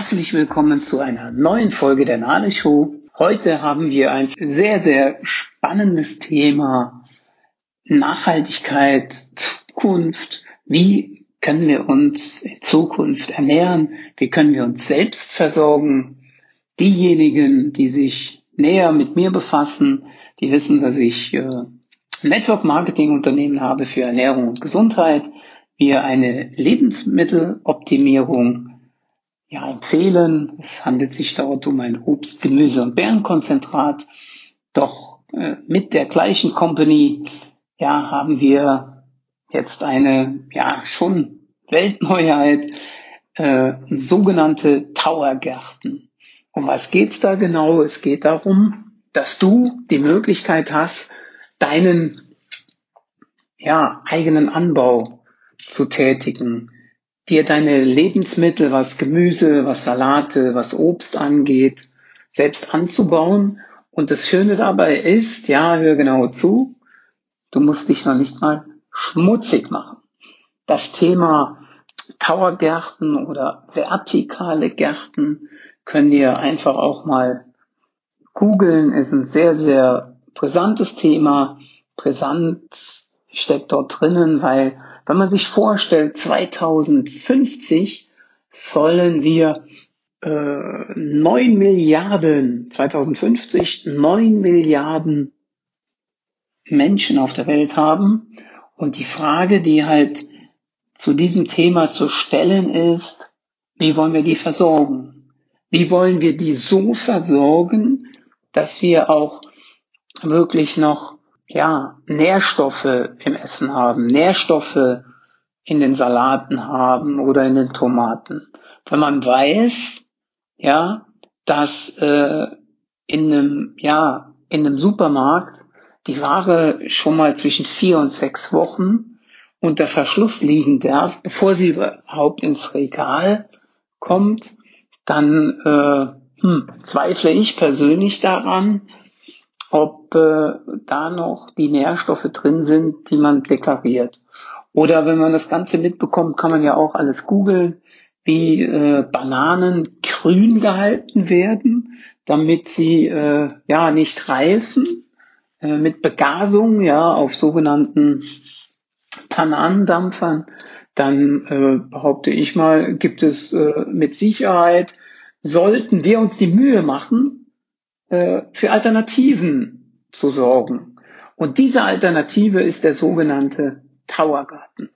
Herzlich willkommen zu einer neuen Folge der Nale Show. Heute haben wir ein sehr, sehr spannendes Thema. Nachhaltigkeit, Zukunft. Wie können wir uns in Zukunft ernähren? Wie können wir uns selbst versorgen? Diejenigen, die sich näher mit mir befassen, die wissen, dass ich äh, Network Marketing Unternehmen habe für Ernährung und Gesundheit. Wir eine Lebensmitteloptimierung ja, empfehlen. Es handelt sich dort um ein Obst-, Gemüse- und Beerenkonzentrat. Doch äh, mit der gleichen Company ja, haben wir jetzt eine ja schon Weltneuheit, äh, sogenannte Towergärten. Um was geht's da genau? Es geht darum, dass du die Möglichkeit hast, deinen ja, eigenen Anbau zu tätigen dir deine Lebensmittel, was Gemüse, was Salate, was Obst angeht, selbst anzubauen. Und das Schöne dabei ist, ja, hör genau zu, du musst dich noch nicht mal schmutzig machen. Das Thema Towergärten oder vertikale Gärten können ihr einfach auch mal googeln. Ist ein sehr, sehr brisantes Thema. Brisant steckt dort drinnen, weil wenn man sich vorstellt, 2050 sollen wir äh, 9 Milliarden, 2050 9 Milliarden Menschen auf der Welt haben. Und die Frage, die halt zu diesem Thema zu stellen ist, wie wollen wir die versorgen? Wie wollen wir die so versorgen, dass wir auch wirklich noch ja, Nährstoffe im Essen haben, Nährstoffe in den Salaten haben oder in den Tomaten. Wenn man weiß, ja, dass äh, in einem, ja, in einem Supermarkt die Ware schon mal zwischen vier und sechs Wochen unter Verschluss liegen darf, bevor sie überhaupt ins Regal kommt, dann äh, hm, zweifle ich persönlich daran, ob äh, da noch die Nährstoffe drin sind, die man deklariert. Oder wenn man das Ganze mitbekommt, kann man ja auch alles googeln, wie äh, Bananen grün gehalten werden, damit sie äh, ja nicht reifen, äh, mit Begasung ja auf sogenannten Bananendampfern. Dann äh, behaupte ich mal, gibt es äh, mit Sicherheit, sollten wir uns die Mühe machen, äh, für Alternativen zu sorgen. Und diese Alternative ist der sogenannte Towergarten.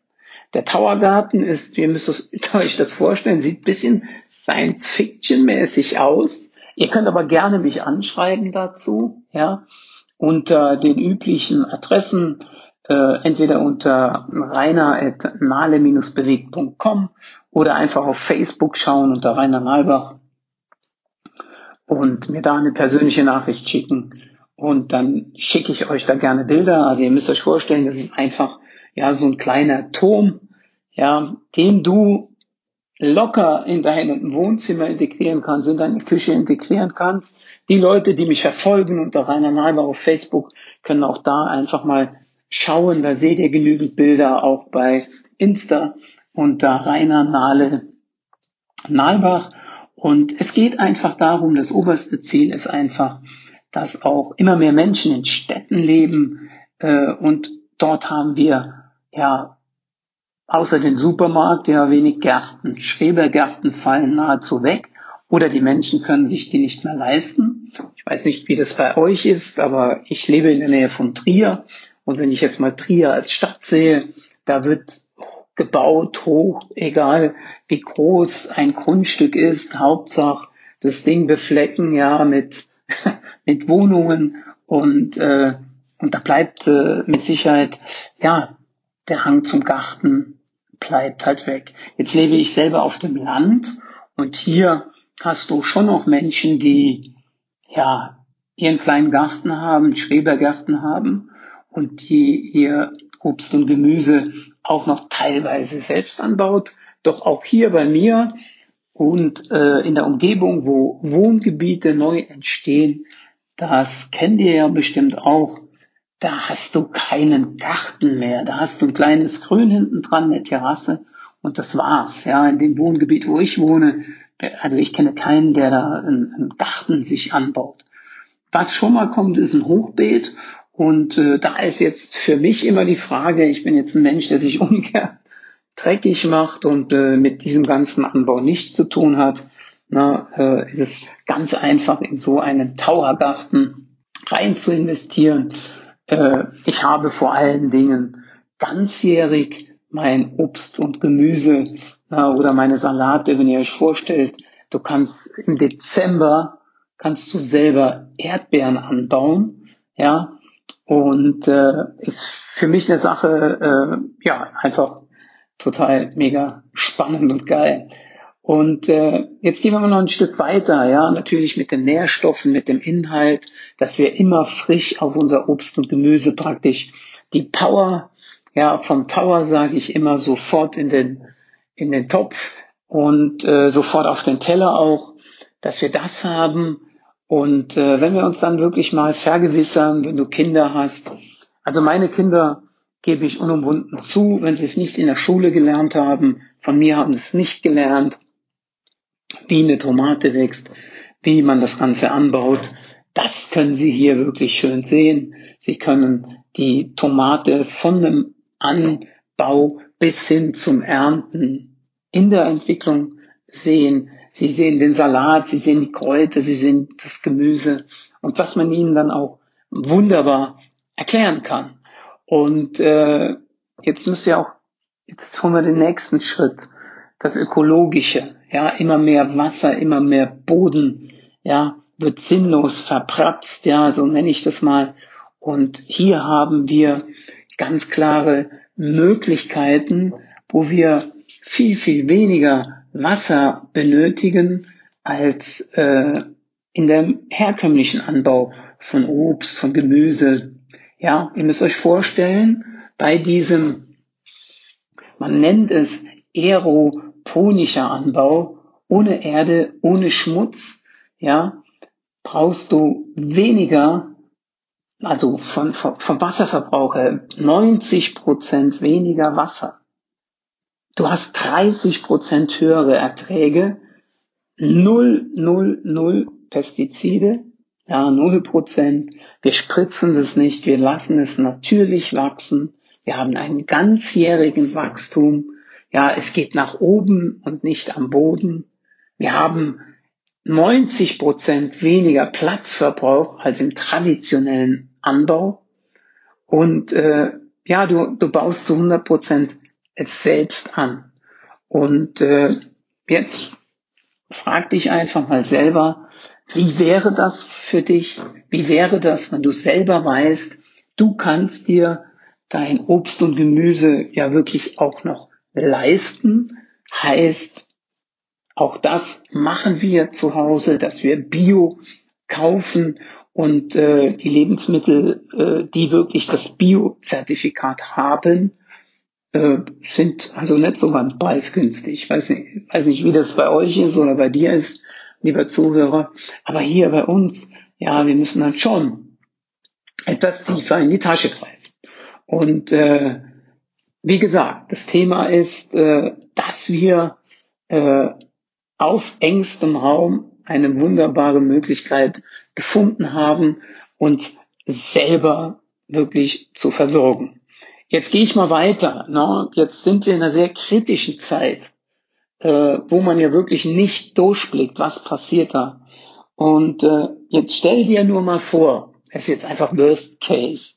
Der Towergarten ist, ihr müsst euch das vorstellen, sieht ein bisschen Science-Fiction-mäßig aus. Ihr könnt aber gerne mich anschreiben dazu, ja, unter den üblichen Adressen, äh, entweder unter rainer.nale-bewegt.com oder einfach auf Facebook schauen unter Rainer Nalbach und mir da eine persönliche Nachricht schicken. Und dann schicke ich euch da gerne Bilder. Also ihr müsst euch vorstellen, das ist einfach ja so ein kleiner Turm, ja, den du locker in deinem Wohnzimmer integrieren kannst, in deine Küche integrieren kannst. Die Leute, die mich verfolgen unter Rainer Nalbach auf Facebook, können auch da einfach mal schauen. Da seht ihr genügend Bilder auch bei Insta unter Rainer Nahle Nalbach. Und es geht einfach darum, das oberste Ziel ist einfach, dass auch immer mehr Menschen in Städten leben äh, und dort haben wir ja außer den Supermarkt ja wenig Gärten. Schrebergärten fallen nahezu weg oder die Menschen können sich die nicht mehr leisten. Ich weiß nicht, wie das bei euch ist, aber ich lebe in der Nähe von Trier und wenn ich jetzt mal Trier als Stadt sehe, da wird gebaut, hoch, egal wie groß ein Grundstück ist, Hauptsache das Ding beflecken, ja, mit, mit Wohnungen und, äh, und da bleibt äh, mit Sicherheit, ja, der Hang zum Garten bleibt halt weg. Jetzt lebe ich selber auf dem Land und hier hast du schon noch Menschen, die, ja, ihren kleinen Garten haben, Schrebergärten haben und die ihr Obst und Gemüse auch noch teilweise selbst anbaut. Doch auch hier bei mir und äh, in der Umgebung, wo Wohngebiete neu entstehen, das kennt ihr ja bestimmt auch, da hast du keinen Garten mehr. Da hast du ein kleines Grün hinten dran, eine Terrasse und das war's. Ja, in dem Wohngebiet, wo ich wohne, also ich kenne keinen, der da einen, Garten sich anbaut. Was schon mal kommt, ist ein Hochbeet. Und äh, da ist jetzt für mich immer die Frage, ich bin jetzt ein Mensch, der sich ungern dreckig macht und äh, mit diesem ganzen Anbau nichts zu tun hat. Na, äh, ist es ganz einfach, in so einen Towergarten rein zu investieren. Äh, ich habe vor allen Dingen ganzjährig mein Obst und Gemüse na, oder meine Salate, wenn ihr euch vorstellt, du kannst im Dezember kannst du selber Erdbeeren anbauen, ja, und äh, ist für mich eine Sache, äh, ja, einfach total mega spannend und geil. Und äh, jetzt gehen wir mal noch ein Stück weiter, ja, natürlich mit den Nährstoffen, mit dem Inhalt, dass wir immer frisch auf unser Obst und Gemüse praktisch die Power, ja, vom Tower sage ich immer sofort in den in den Topf und äh, sofort auf den Teller auch, dass wir das haben. Und äh, wenn wir uns dann wirklich mal vergewissern, wenn du Kinder hast, also meine Kinder gebe ich unumwunden zu, wenn sie es nicht in der Schule gelernt haben, von mir haben sie es nicht gelernt, wie eine Tomate wächst, wie man das Ganze anbaut. Das können Sie hier wirklich schön sehen. Sie können die Tomate von dem Anbau bis hin zum Ernten in der Entwicklung sehen. Sie sehen den Salat, Sie sehen die Kräuter, Sie sehen das Gemüse und was man Ihnen dann auch wunderbar erklären kann. Und äh, jetzt müsst ihr auch, jetzt holen wir den nächsten Schritt, das Ökologische ja, immer mehr Wasser, immer mehr Boden, ja, wird sinnlos verpratzt, ja, so nenne ich das mal. Und hier haben wir ganz klare Möglichkeiten, wo wir viel, viel weniger Wasser benötigen als äh, in dem herkömmlichen Anbau von Obst, von Gemüse. Ja, ihr müsst euch vorstellen, bei diesem, man nennt es Aero hydroponischer Anbau, ohne Erde, ohne Schmutz, ja, brauchst du weniger, also von, vom Wasserverbrauch her 90 Prozent weniger Wasser. Du hast 30 Prozent höhere Erträge, null, null, null Pestizide, ja, null Prozent. Wir spritzen es nicht, wir lassen es natürlich wachsen. Wir haben einen ganzjährigen Wachstum. Ja, es geht nach oben und nicht am Boden. Wir haben 90 Prozent weniger Platzverbrauch als im traditionellen Anbau. Und äh, ja, du, du baust zu 100 Prozent es selbst an. Und äh, jetzt frag dich einfach mal selber, wie wäre das für dich? Wie wäre das, wenn du selber weißt, du kannst dir dein Obst und Gemüse ja wirklich auch noch leisten heißt, auch das machen wir zu Hause, dass wir Bio kaufen und äh, die Lebensmittel, äh, die wirklich das Bio-Zertifikat haben, äh, sind also nicht so ganz preisgünstig. Ich weiß nicht, weiß nicht, wie das bei euch ist oder bei dir ist, lieber Zuhörer. Aber hier bei uns, ja, wir müssen dann schon etwas tiefer in die Tasche greifen. Und äh, wie gesagt, das Thema ist, äh, dass wir äh, auf engstem Raum eine wunderbare Möglichkeit gefunden haben, uns selber wirklich zu versorgen. Jetzt gehe ich mal weiter. Ne? Jetzt sind wir in einer sehr kritischen Zeit, äh, wo man ja wirklich nicht durchblickt, was passiert da. Und äh, jetzt stell dir nur mal vor, es ist jetzt einfach Worst Case.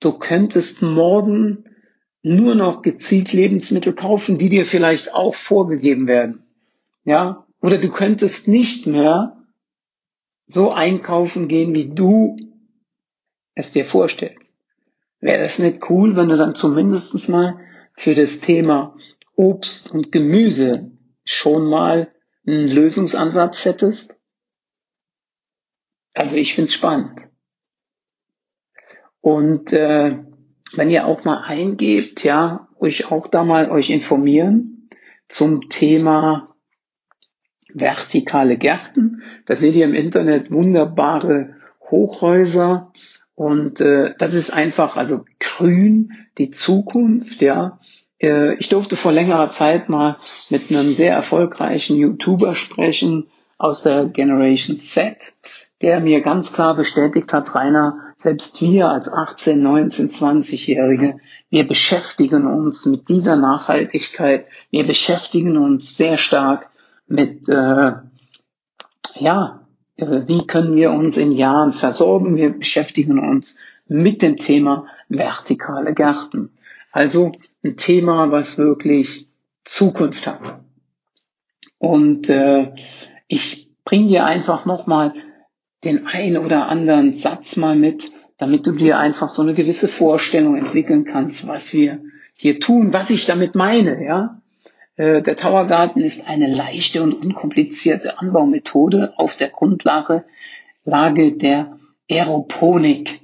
Du könntest morgen nur noch gezielt Lebensmittel kaufen, die dir vielleicht auch vorgegeben werden. Ja? Oder du könntest nicht mehr so einkaufen gehen, wie du es dir vorstellst. Wäre das nicht cool, wenn du dann zumindest mal für das Thema Obst und Gemüse schon mal einen Lösungsansatz hättest? Also ich find's spannend. Und äh, wenn ihr auch mal eingebt, ja, euch auch da mal euch informieren zum Thema vertikale Gärten. Da seht ihr im Internet wunderbare Hochhäuser und äh, das ist einfach also grün die Zukunft, ja. Äh, ich durfte vor längerer Zeit mal mit einem sehr erfolgreichen YouTuber sprechen aus der Generation Z, der mir ganz klar bestätigt hat, Rainer, selbst wir als 18, 19, 20-Jährige, wir beschäftigen uns mit dieser Nachhaltigkeit, wir beschäftigen uns sehr stark mit, äh, ja, wie können wir uns in Jahren versorgen, wir beschäftigen uns mit dem Thema vertikale Gärten. Also ein Thema, was wirklich Zukunft hat. Und äh, ich bringe dir einfach nochmal den ein oder anderen Satz mal mit, damit du dir einfach so eine gewisse Vorstellung entwickeln kannst, was wir hier tun, was ich damit meine, ja. Äh, der Towergarten ist eine leichte und unkomplizierte Anbaumethode auf der Grundlage Lage der Aeroponik.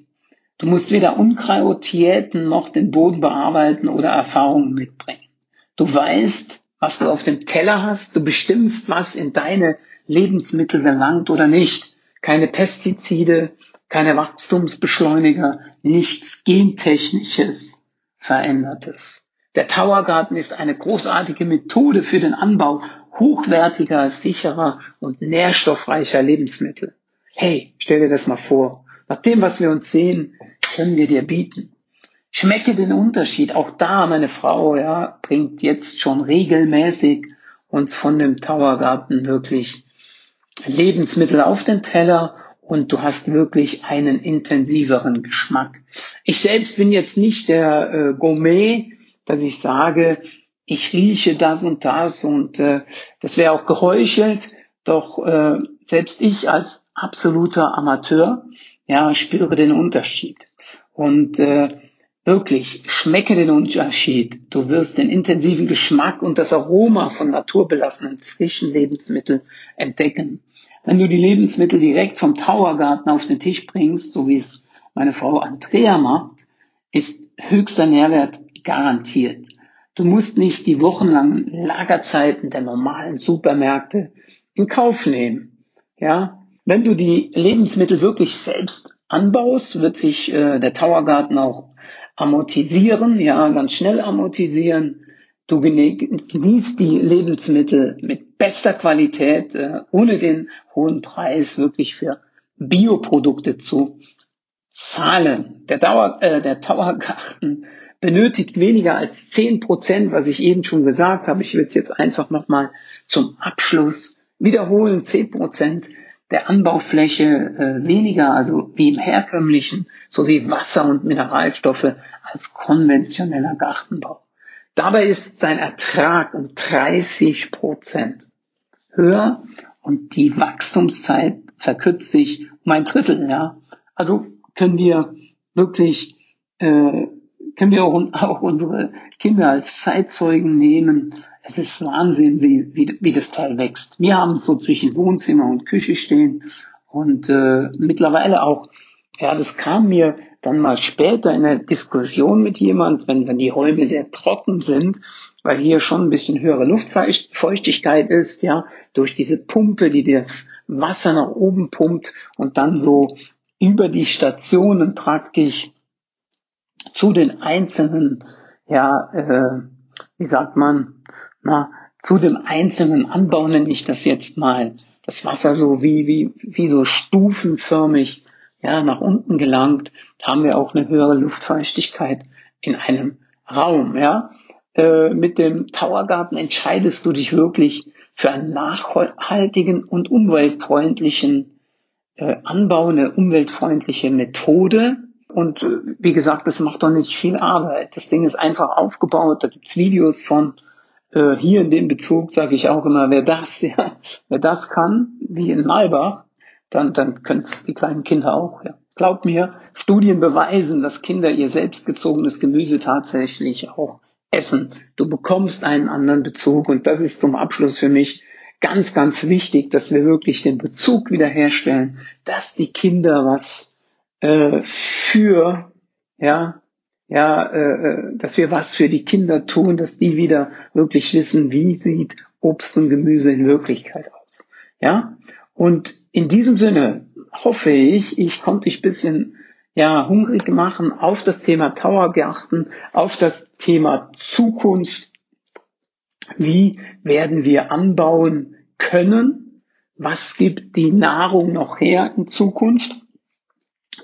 Du musst weder Unkraut jäten noch den Boden bearbeiten oder Erfahrungen mitbringen. Du weißt, was du auf dem Teller hast, du bestimmst, was in deine Lebensmittel gelangt oder nicht. Keine Pestizide, keine Wachstumsbeschleuniger, nichts Gentechnisches Verändertes. Der Towergarten ist eine großartige Methode für den Anbau hochwertiger, sicherer und nährstoffreicher Lebensmittel. Hey, stell dir das mal vor. Nach dem, was wir uns sehen, können wir dir bieten. Schmecke den Unterschied. Auch da, meine Frau, ja, bringt jetzt schon regelmäßig uns von dem Towergarten wirklich Lebensmittel auf den Teller und du hast wirklich einen intensiveren Geschmack. Ich selbst bin jetzt nicht der äh, Gourmet, dass ich sage, ich rieche das und das und äh, das wäre auch geheuchelt. Doch äh, selbst ich als absoluter Amateur ja spüre den Unterschied. Und äh, wirklich, schmecke den Unterschied. Du wirst den intensiven Geschmack und das Aroma von naturbelassenen frischen Lebensmitteln entdecken. Wenn du die Lebensmittel direkt vom Towergarten auf den Tisch bringst, so wie es meine Frau Andrea macht, ist höchster Nährwert garantiert. Du musst nicht die wochenlangen Lagerzeiten der normalen Supermärkte in Kauf nehmen. Ja, wenn du die Lebensmittel wirklich selbst anbaust, wird sich äh, der Towergarten auch amortisieren, ja, ganz schnell amortisieren. Du genießt die Lebensmittel mit bester Qualität, äh, ohne den hohen Preis wirklich für Bioprodukte zu zahlen. Der, Dauer, äh, der Towergarten benötigt weniger als zehn Prozent, was ich eben schon gesagt habe. Ich will es jetzt einfach nochmal zum Abschluss wiederholen. Zehn Prozent der Anbaufläche äh, weniger, also wie im herkömmlichen, sowie Wasser und Mineralstoffe als konventioneller Gartenbau. Dabei ist sein Ertrag um 30 Prozent höher und die Wachstumszeit verkürzt sich um ein Drittel. Ja, also können wir wirklich äh, können wir auch, unsere Kinder als Zeitzeugen nehmen, es ist Wahnsinn, wie, wie, wie das Teil wächst. Wir haben es so zwischen Wohnzimmer und Küche stehen und äh, mittlerweile auch, ja, das kam mir dann mal später in der Diskussion mit jemand, wenn, wenn die Räume sehr trocken sind, weil hier schon ein bisschen höhere Luftfeuchtigkeit ist, ja, durch diese Pumpe, die das Wasser nach oben pumpt und dann so über die Stationen praktisch zu den einzelnen, ja, äh, wie sagt man, na, zu dem einzelnen Anbau nenne ich das jetzt mal, das Wasser so wie, wie, wie so stufenförmig, ja, nach unten gelangt, haben wir auch eine höhere Luftfeuchtigkeit in einem Raum, ja. Äh, mit dem Towergarten entscheidest du dich wirklich für einen nachhaltigen und umweltfreundlichen äh, Anbau, eine umweltfreundliche Methode. Und äh, wie gesagt, das macht doch nicht viel Arbeit. Das Ding ist einfach aufgebaut, da gibt's Videos von, äh, hier in dem Bezug sage ich auch immer, wer das, ja, wer das kann, wie in Malbach, dann, dann können es die kleinen Kinder auch. Ja. Glaub mir, Studien beweisen, dass Kinder ihr selbstgezogenes Gemüse tatsächlich auch essen. Du bekommst einen anderen Bezug und das ist zum Abschluss für mich ganz, ganz wichtig, dass wir wirklich den Bezug wiederherstellen, dass die Kinder was äh, für ja ja, äh, äh, dass wir was für die Kinder tun, dass die wieder wirklich wissen, wie sieht Obst und Gemüse in Wirklichkeit aus. Ja, und in diesem Sinne hoffe ich, ich konnte dich bisschen ja, hungrig machen auf das Thema Towergarten, auf das Thema Zukunft. Wie werden wir anbauen können? Was gibt die Nahrung noch her in Zukunft?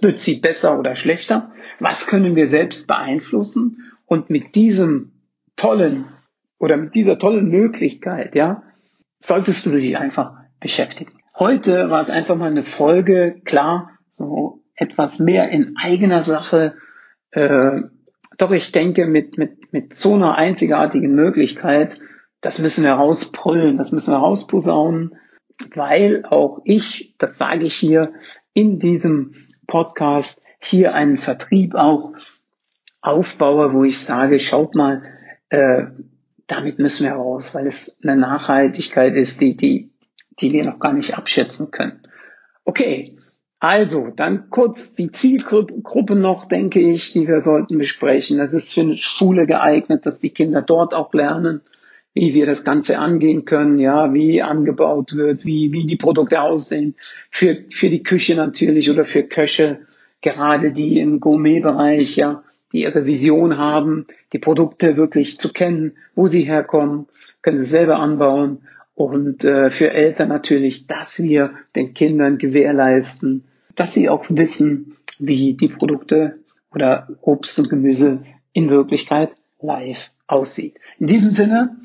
Wird sie besser oder schlechter? Was können wir selbst beeinflussen? Und mit diesem tollen oder mit dieser tollen Möglichkeit, ja, solltest du dich einfach beschäftigen. Heute war es einfach mal eine Folge, klar, so etwas mehr in eigener Sache. Äh, doch ich denke, mit, mit, mit so einer einzigartigen Möglichkeit, das müssen wir rausbrüllen, das müssen wir rausposaunen, weil auch ich, das sage ich hier in diesem Podcast, hier einen Vertrieb auch aufbaue, wo ich sage, schaut mal, äh, damit müssen wir raus, weil es eine Nachhaltigkeit ist, die, die, die wir noch gar nicht abschätzen können. Okay, also dann kurz die Zielgruppe noch, denke ich, die wir sollten besprechen. Das ist für eine Schule geeignet, dass die Kinder dort auch lernen, wie wir das Ganze angehen können, ja, wie angebaut wird, wie, wie die Produkte aussehen. Für, für die Küche natürlich oder für Köche, gerade die im Gourmet-Bereich, ja, die ihre Vision haben, die Produkte wirklich zu kennen, wo sie herkommen, können sie selber anbauen und äh, für Eltern natürlich, dass wir den Kindern gewährleisten, dass sie auch wissen, wie die Produkte oder Obst und Gemüse in Wirklichkeit live aussieht. In diesem Sinne,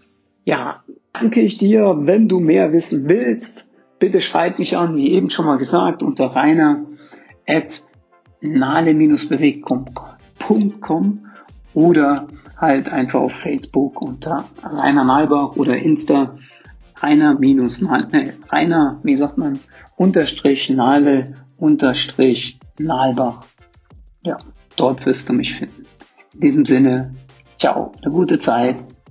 ja, danke ich dir. Wenn du mehr wissen willst, bitte schreib mich an, wie eben schon mal gesagt, unter rainer at www.rainer.com oder halt einfach auf Facebook unter Rainer Nalbach oder Insta Rainer minus ne, Rainer, wie sagt man, unterstrich Nale unterstrich Nalbach. Ja, dort wirst du mich finden. In diesem Sinne, ciao, eine gute Zeit,